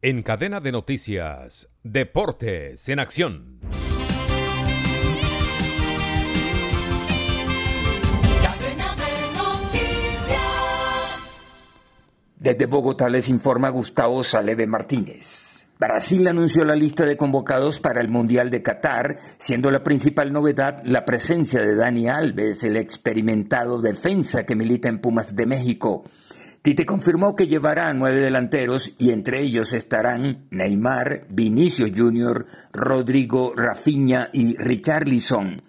En cadena de noticias, Deportes en Acción. Desde Bogotá les informa Gustavo Saleve Martínez. Brasil anunció la lista de convocados para el Mundial de Qatar, siendo la principal novedad la presencia de Dani Alves, el experimentado defensa que milita en Pumas de México. Tite confirmó que llevará a nueve delanteros y entre ellos estarán Neymar, Vinicius Jr., Rodrigo Rafinha y Richarlison.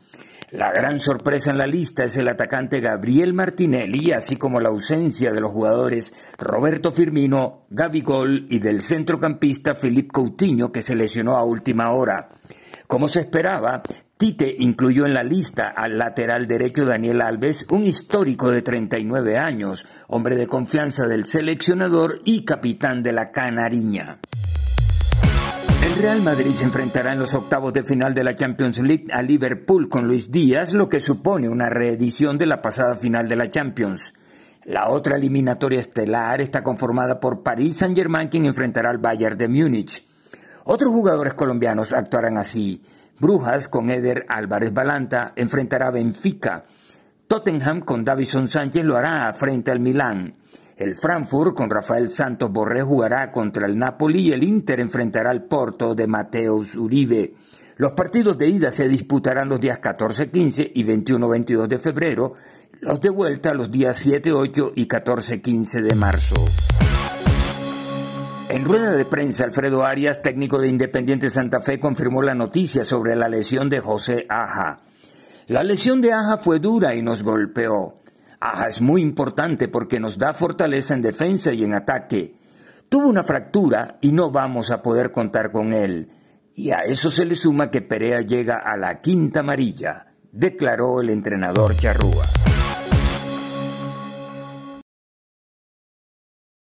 La gran sorpresa en la lista es el atacante Gabriel Martinelli, así como la ausencia de los jugadores Roberto Firmino, Gol y del centrocampista Felipe Coutinho, que se lesionó a última hora. Como se esperaba, Tite incluyó en la lista al lateral derecho Daniel Alves, un histórico de 39 años, hombre de confianza del seleccionador y capitán de la Canariña. El Real Madrid se enfrentará en los octavos de final de la Champions League a Liverpool con Luis Díaz, lo que supone una reedición de la pasada final de la Champions. La otra eliminatoria estelar está conformada por París Saint-Germain, quien enfrentará al Bayern de Múnich. Otros jugadores colombianos actuarán así. Brujas con Eder Álvarez Balanta enfrentará a Benfica. Tottenham con Davison Sánchez lo hará frente al Milán. El Frankfurt con Rafael Santos Borré jugará contra el Napoli y el Inter enfrentará al Porto de Mateus Uribe. Los partidos de ida se disputarán los días 14-15 y 21-22 de febrero, los de vuelta los días 7-8 y 14-15 de marzo. En rueda de prensa, Alfredo Arias, técnico de Independiente Santa Fe, confirmó la noticia sobre la lesión de José Aja. La lesión de Aja fue dura y nos golpeó. Aja es muy importante porque nos da fortaleza en defensa y en ataque. Tuvo una fractura y no vamos a poder contar con él. Y a eso se le suma que Perea llega a la quinta amarilla, declaró el entrenador Charrúa.